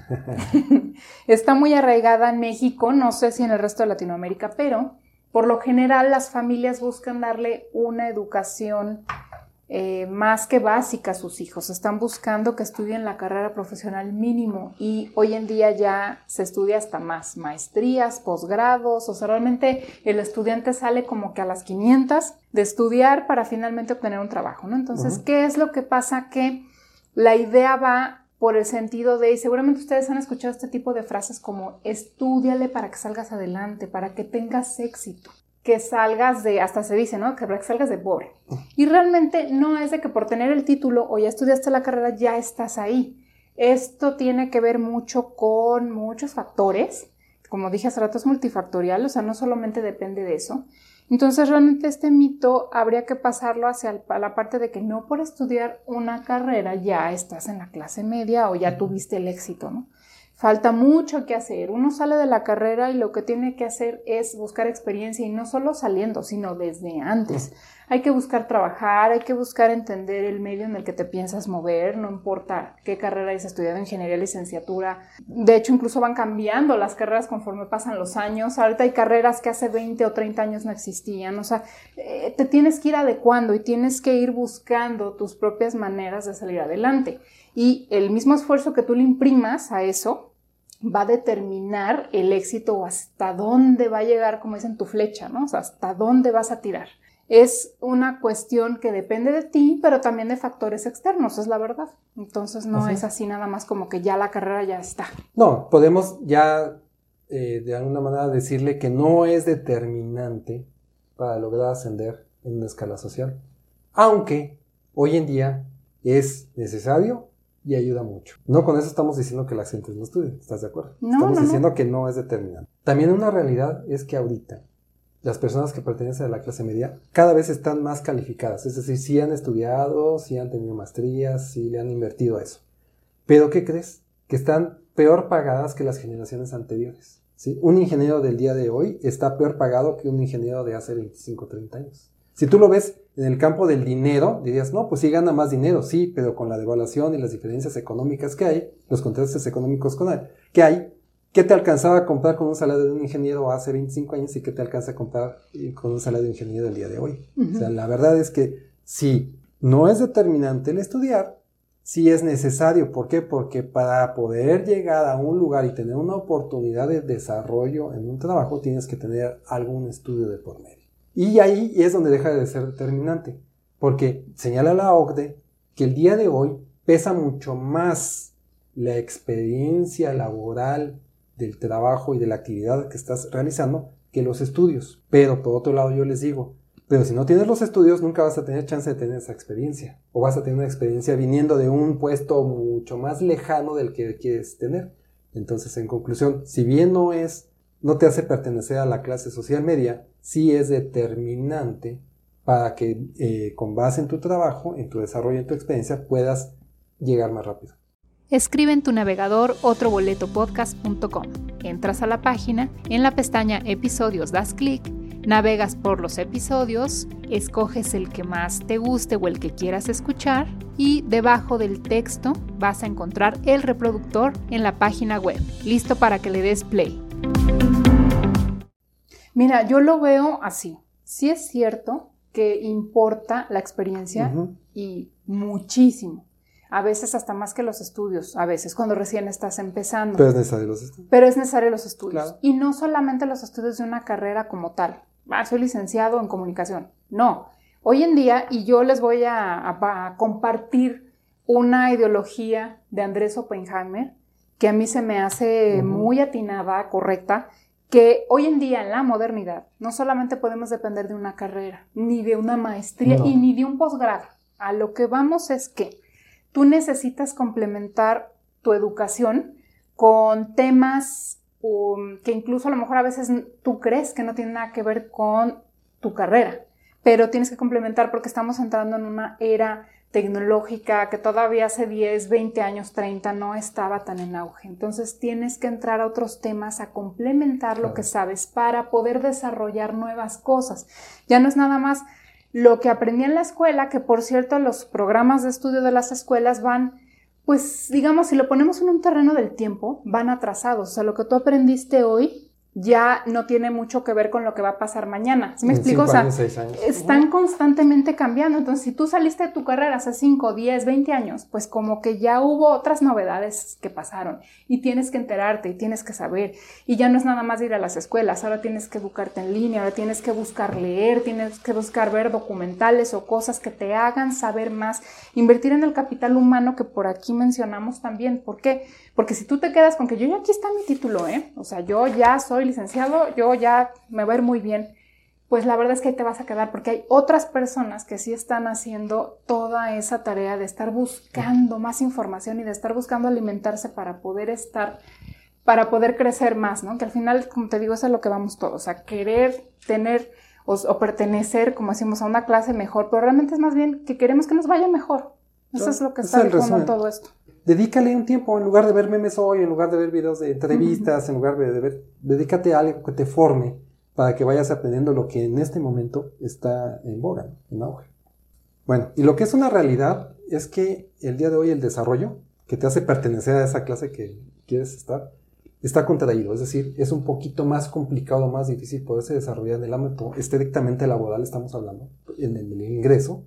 <laughs> está muy arraigada en México, no sé si en el resto de Latinoamérica, pero por lo general las familias buscan darle una educación eh, más que básica sus hijos. Están buscando que estudien la carrera profesional mínimo y hoy en día ya se estudia hasta más maestrías, posgrados, o sea, realmente el estudiante sale como que a las 500 de estudiar para finalmente obtener un trabajo, ¿no? Entonces, ¿qué es lo que pasa? Que la idea va por el sentido de, y seguramente ustedes han escuchado este tipo de frases como estudiale para que salgas adelante, para que tengas éxito, que salgas de, hasta se dice, ¿no? Que salgas de pobre. Y realmente no es de que por tener el título o ya estudiaste la carrera ya estás ahí. Esto tiene que ver mucho con muchos factores. Como dije hace rato, es multifactorial, o sea, no solamente depende de eso. Entonces, realmente este mito habría que pasarlo hacia la parte de que no por estudiar una carrera ya estás en la clase media o ya tuviste el éxito, ¿no? Falta mucho que hacer. Uno sale de la carrera y lo que tiene que hacer es buscar experiencia y no solo saliendo, sino desde antes. Hay que buscar trabajar, hay que buscar entender el medio en el que te piensas mover, no importa qué carrera hayas estudiado, ingeniería, licenciatura. De hecho, incluso van cambiando las carreras conforme pasan los años. Ahorita hay carreras que hace 20 o 30 años no existían. O sea, eh, te tienes que ir adecuando y tienes que ir buscando tus propias maneras de salir adelante. Y el mismo esfuerzo que tú le imprimas a eso va a determinar el éxito o hasta dónde va a llegar, como dicen, tu flecha, ¿no? O sea, hasta dónde vas a tirar. Es una cuestión que depende de ti, pero también de factores externos, es la verdad. Entonces no es así nada más como que ya la carrera ya está. No, podemos ya eh, de alguna manera decirle que no es determinante para lograr ascender en una escala social. Aunque hoy en día es necesario y ayuda mucho. No con eso estamos diciendo que la gente no estudie, ¿estás de acuerdo? No, estamos diciendo que no es determinante. También una realidad es que ahorita las personas que pertenecen a la clase media cada vez están más calificadas, es decir, sí han estudiado, sí han tenido maestrías, sí le han invertido a eso. Pero ¿qué crees? Que están peor pagadas que las generaciones anteriores. ¿sí? Un ingeniero del día de hoy está peor pagado que un ingeniero de hace 25 o 30 años. Si tú lo ves en el campo del dinero, dirías, no, pues sí gana más dinero, sí, pero con la devaluación y las diferencias económicas que hay, los contrastes económicos con él, que hay, ¿qué te alcanzaba a comprar con un salario de un ingeniero hace 25 años y qué te alcanza a comprar eh, con un salario de ingeniero del día de hoy? O sea, la verdad es que sí, no es determinante el estudiar, sí es necesario. ¿Por qué? Porque para poder llegar a un lugar y tener una oportunidad de desarrollo en un trabajo, tienes que tener algún estudio de por medio. Y ahí es donde deja de ser determinante, porque señala la OCDE que el día de hoy pesa mucho más la experiencia laboral del trabajo y de la actividad que estás realizando que los estudios. Pero por otro lado yo les digo, pero si no tienes los estudios nunca vas a tener chance de tener esa experiencia. O vas a tener una experiencia viniendo de un puesto mucho más lejano del que quieres tener. Entonces, en conclusión, si bien no es no te hace pertenecer a la clase social media, sí es determinante para que eh, con base en tu trabajo, en tu desarrollo, en tu experiencia, puedas llegar más rápido. Escribe en tu navegador otroboletopodcast.com. Entras a la página, en la pestaña Episodios das clic, navegas por los episodios, escoges el que más te guste o el que quieras escuchar y debajo del texto vas a encontrar el reproductor en la página web, listo para que le des play. Mira, yo lo veo así. Sí es cierto que importa la experiencia y muchísimo. A veces hasta más que los estudios, a veces cuando recién estás empezando. Pero es necesario los estudios. Pero es necesario los estudios. Y no solamente los estudios de una carrera como tal. Ah, soy licenciado en comunicación. No. Hoy en día, y yo les voy a, compartir una ideología de Andrés Oppenheimer que a mí se me hace muy atinada, correcta, que hoy en día en la modernidad no solamente podemos depender de una carrera, ni de una maestría y ni de un posgrado. A lo que vamos es que tú necesitas complementar tu educación con temas um, que incluso a lo mejor a veces tú crees que no tienen nada que ver con tu carrera, pero tienes que complementar porque estamos entrando en una era tecnológica que todavía hace 10, 20 años, 30 no estaba tan en auge. Entonces tienes que entrar a otros temas, a complementar lo que sabes para poder desarrollar nuevas cosas. Ya no es nada más lo que aprendí en la escuela, que por cierto los programas de estudio de las escuelas van, pues digamos, si lo ponemos en un terreno del tiempo, van atrasados. O sea, lo que tú aprendiste hoy ya no tiene mucho que ver con lo que va a pasar mañana. ¿Sí me explico? o sea, están constantemente cambiando. Entonces, si tú saliste de tu carrera hace 5, 10, 20 años, pues como que ya hubo otras novedades que pasaron y tienes que enterarte y tienes que saber. Y ya no es nada más ir a las escuelas, ahora tienes que educarte en línea, ahora tienes que buscar leer, tienes que buscar ver documentales o cosas que te hagan saber más. Invertir en el capital humano que por aquí mencionamos también. ¿Por qué? Porque si tú te quedas con que yo ya aquí está mi título, ¿eh? O sea, yo ya soy licenciado, yo ya me va a ir muy bien, pues la verdad es que ahí te vas a quedar porque hay otras personas que sí están haciendo toda esa tarea de estar buscando más información y de estar buscando alimentarse para poder estar, para poder crecer más, ¿no? Que al final, como te digo, eso es lo que vamos todos, a querer tener o, pertenecer, como decimos, a una clase mejor, pero realmente es más bien que queremos que nos vaya mejor. Eso es lo que está en todo esto dedícale un tiempo, en lugar de ver memes hoy, en lugar de ver videos de entrevistas, en lugar de, ver, dedícate a algo que te forme para que vayas aprendiendo lo que en este momento está en boga, en auge. Bueno, y lo que es una realidad es que el día de hoy el desarrollo que te hace pertenecer a esa clase que quieres estar, está contraído, es decir, es un poquito más complicado, más difícil poderse desarrollar en el ámbito estrictamente laboral, estamos hablando, en el ingreso,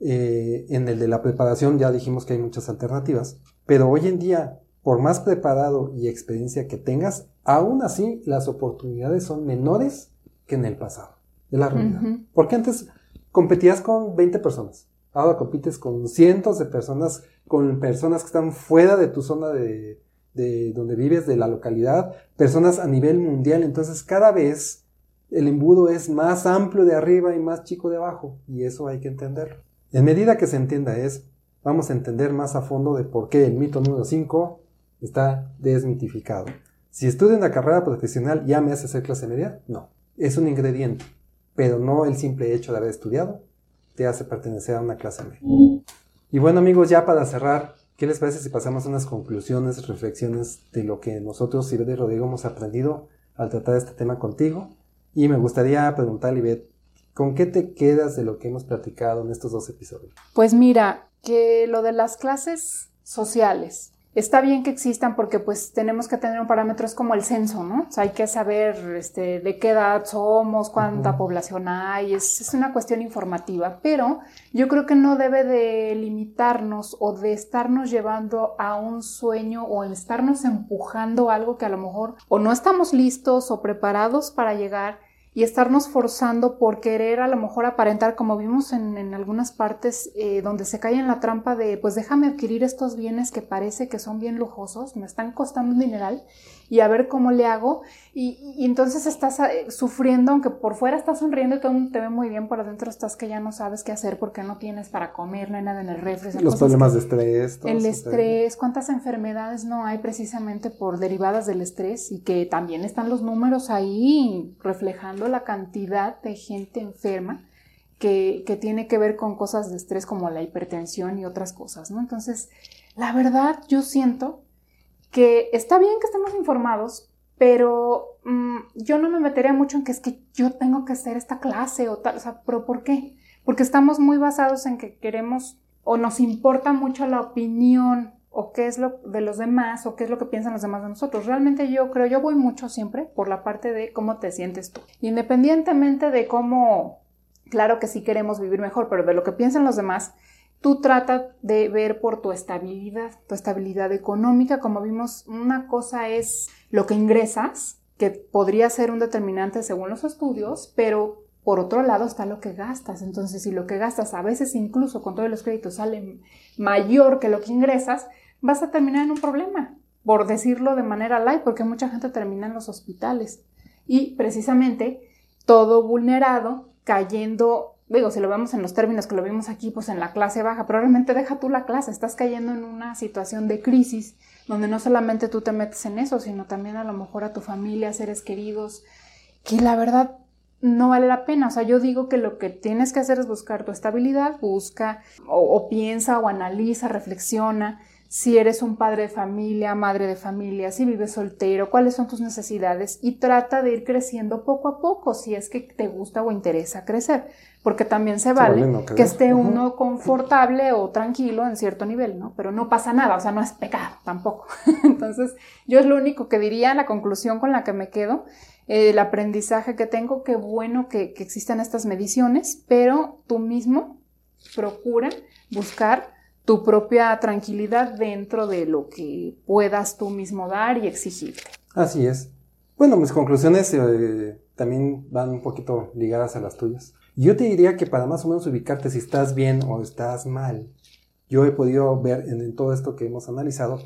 eh, en el de la preparación ya dijimos que hay muchas alternativas, pero hoy en día, por más preparado y experiencia que tengas, aún así las oportunidades son menores que en el pasado de la realidad. Porque antes competías con 20 personas, ahora compites con cientos de personas, con personas que están fuera de tu zona de, de donde vives, de la localidad, personas a nivel mundial, entonces cada vez el embudo es más amplio de arriba y más chico de abajo, y eso hay que entenderlo. En medida que se entienda eso, vamos a entender más a fondo de por qué el mito número 5 está desmitificado. Si estudio una carrera profesional, ¿ya me hace ser clase media? No. Es un ingrediente, pero no el simple hecho de haber estudiado te hace pertenecer a una clase media. Y bueno amigos, ya para cerrar, ¿qué les parece si pasamos a unas conclusiones, reflexiones de lo que nosotros, Ivette y Rodrigo, hemos aprendido al tratar este tema contigo? Y me gustaría preguntarle, Ivette, ¿Con qué te quedas de lo que hemos platicado en estos dos episodios? Pues mira, que lo de las clases sociales, está bien que existan porque pues tenemos que tener un parámetro, es como el censo, ¿no? O sea, hay que saber este, de qué edad somos, cuánta población hay, es, es, una cuestión informativa, pero yo creo que no debe de limitarnos o de estarnos llevando a un sueño o estarnos empujando algo que a lo mejor o no estamos listos o preparados para llegar y estarnos forzando por querer a lo mejor aparentar, como vimos en, en algunas partes eh, donde se cae en la trampa de, pues déjame adquirir estos bienes que parece que son bien lujosos, me están costando un dineral y a ver cómo le hago. Y, entonces estás eh, sufriendo, aunque por fuera estás sonriendo y todo te ve muy bien, por adentro estás que ya no sabes qué hacer porque no tienes para comer, no hay nada en el refri. Los problemas de estrés. El estrés, cuántas enfermedades no hay precisamente por derivadas del estrés y que también están los números ahí reflejando la cantidad de gente enferma que, que, tiene que ver con cosas de estrés como la hipertensión y otras cosas, ¿no? Entonces, la verdad, yo siento que está bien que estemos informados, pero mm, yo no me metería mucho en que es que yo tengo que hacer esta clase o tal, o sea, pero ¿por qué? Porque estamos muy basados en que queremos o nos importa mucho la opinión o qué es lo de los demás o qué es lo que piensan los demás de nosotros. Realmente yo creo, yo voy mucho siempre por la parte de cómo te sientes tú. Independientemente de cómo, claro que sí queremos vivir mejor, pero de lo que piensan los demás, tú trata de ver por tu estabilidad, tu estabilidad económica. Como vimos, una cosa es lo que ingresas, que podría ser un determinante según los estudios, pero por otro lado está lo que gastas. Entonces, si lo que gastas a veces incluso con todos los créditos sale mayor que lo que ingresas, vas a terminar en un problema, por decirlo de manera light, porque mucha gente termina en los hospitales. Y precisamente todo vulnerado, cayendo, digo, si lo vemos en los términos que lo vimos aquí, pues en la clase baja, probablemente deja tú la clase, estás cayendo en una situación de crisis donde no solamente tú te metes en eso, sino también a lo mejor a tu familia, seres queridos, que la verdad no vale la pena. O sea, yo digo que lo que tienes que hacer es buscar tu estabilidad, busca o, piensa o analiza, reflexiona si eres un padre de familia, madre de familia, si vives soltero, cuáles son tus necesidades y trata de ir creciendo poco a poco si es que te gusta o interesa crecer, porque también se vale que esté uno confortable o tranquilo en cierto nivel, ¿no? Pero no pasa nada, o sea, no es pecado tampoco. <laughs> Entonces, yo es lo único que diría, la conclusión con la que me quedo el aprendizaje que tengo, qué bueno que, que existan estas mediciones, pero tú mismo procura buscar tu propia tranquilidad dentro de lo que puedas tú mismo dar y exigirte. Así es. Bueno, mis conclusiones eh, también van un poquito ligadas a las tuyas. Yo te diría que para más o menos ubicarte si estás bien o estás mal, yo he podido ver en, todo esto que hemos analizado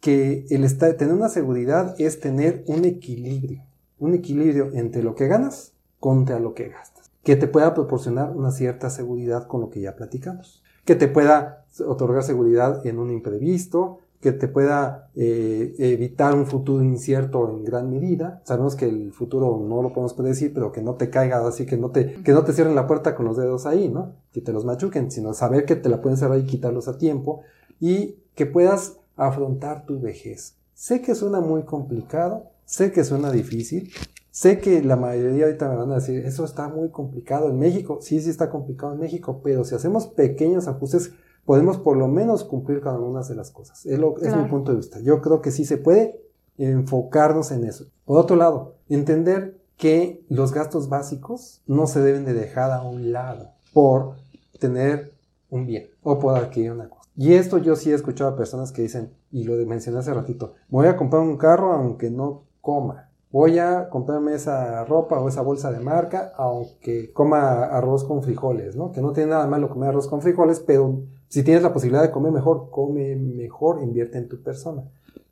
que el tener una seguridad es tener un equilibrio un equilibrio entre lo que ganas contra lo que gastas, que te pueda proporcionar una cierta seguridad con lo que ya platicamos, que te pueda otorgar seguridad en un imprevisto, que te pueda eh, evitar un futuro incierto en gran medida. Sabemos que el futuro no lo podemos predecir, pero que no te caiga así, que no te, que no te cierren la puerta con los dedos ahí, ¿no? Que te los machuquen, sino saber que te la pueden cerrar y quitarlos a tiempo y que puedas afrontar tu vejez. Sé que suena muy complicado, Sé que suena difícil. Sé que la mayoría ahorita me van a decir, eso está muy complicado en México. Sí, sí está complicado en México, pero si hacemos pequeños ajustes, podemos por lo menos cumplir con algunas de las cosas. Es, lo, es mi punto de vista. Yo creo que sí se puede enfocarnos en eso. Por otro lado, entender que los gastos básicos no se deben de dejar a un lado por tener un bien o por adquirir una cosa. Y esto yo sí he escuchado a personas que dicen, y lo mencioné hace ratito, voy a comprar un carro aunque no coma. Voy a comprarme esa ropa o esa bolsa de marca, aunque coma arroz con frijoles, ¿no? Que no tiene nada malo comer arroz con frijoles, pero si tienes la posibilidad de comer mejor, come mejor, invierte en tu persona.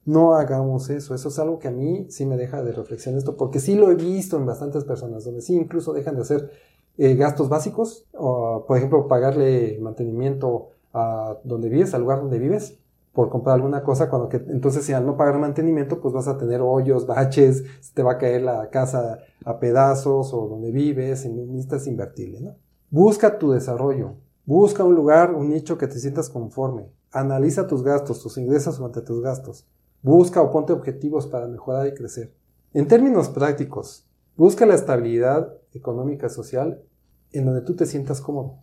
No hagamos eso, eso es algo que a mí sí me deja de reflexión esto, porque sí lo he visto en bastantes personas, donde sí incluso dejan de hacer eh, gastos básicos, por ejemplo pagarle mantenimiento a donde vives, al lugar donde vives, por comprar alguna cosa, cuando que, entonces si al no pagar mantenimiento, pues vas a tener hoyos, <laughs> baches, te va a caer la casa a pedazos o donde vives, y necesitas invertirle, ¿no? Busca tu desarrollo, busca un lugar, un nicho que te sientas conforme, analiza tus gastos, tus ingresos ante tus gastos, busca o ponte objetivos para mejorar y crecer. En términos prácticos, busca la estabilidad económica social en donde tú te sientas cómodo,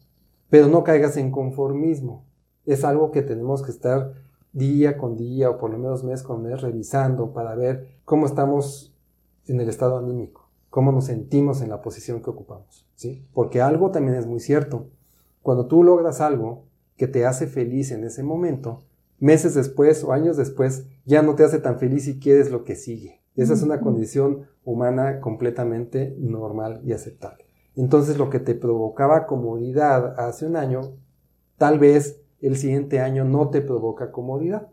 pero no caigas en conformismo. Es algo que tenemos que estar día con día o por lo menos mes con mes revisando para ver cómo estamos en el estado anímico, cómo nos sentimos en la posición que ocupamos, ¿sí? Porque algo también es muy cierto. Cuando tú logras algo que te hace feliz en ese momento, meses después o años después ya no te hace tan feliz y quieres lo que sigue. Esa es una condición humana completamente normal y aceptable. Entonces lo que te provocaba comodidad hace un año, tal vez el siguiente año no te provoca comodidad.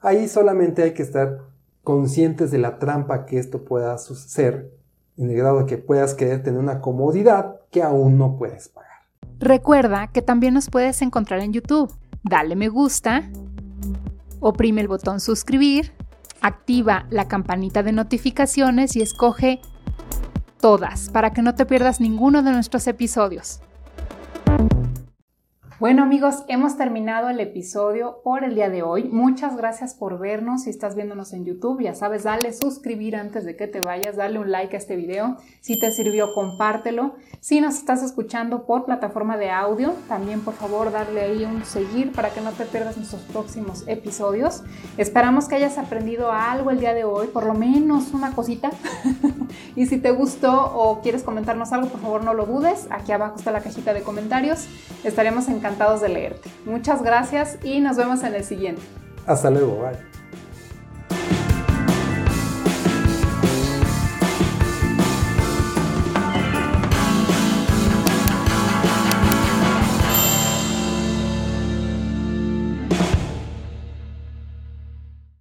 Ahí solamente hay que estar conscientes de la trampa que esto pueda suceder, en el grado de que puedas querer tener una comodidad que aún no puedes pagar. Recuerda que también nos puedes encontrar en YouTube. Dale me gusta, oprime el botón suscribir, activa la campanita de notificaciones y escoge todas para que no te pierdas ninguno de nuestros episodios. Bueno amigos, hemos terminado el episodio por el día de hoy. Muchas gracias por vernos. Si estás viéndonos en YouTube, ya sabes, dale suscribir antes de que te vayas, dale un like a este video. Si te sirvió, compártelo. Si nos estás escuchando por plataforma de audio, también por favor darle ahí un seguir para que no te pierdas nuestros próximos episodios. Esperamos que hayas aprendido algo el día de hoy, por lo menos una cosita. <laughs> y si te gustó o quieres comentarnos algo, por favor no lo dudes. Aquí abajo está la cajita de comentarios. Estaremos encantados de leerte. Muchas gracias y nos vemos en el siguiente. Hasta luego, bye.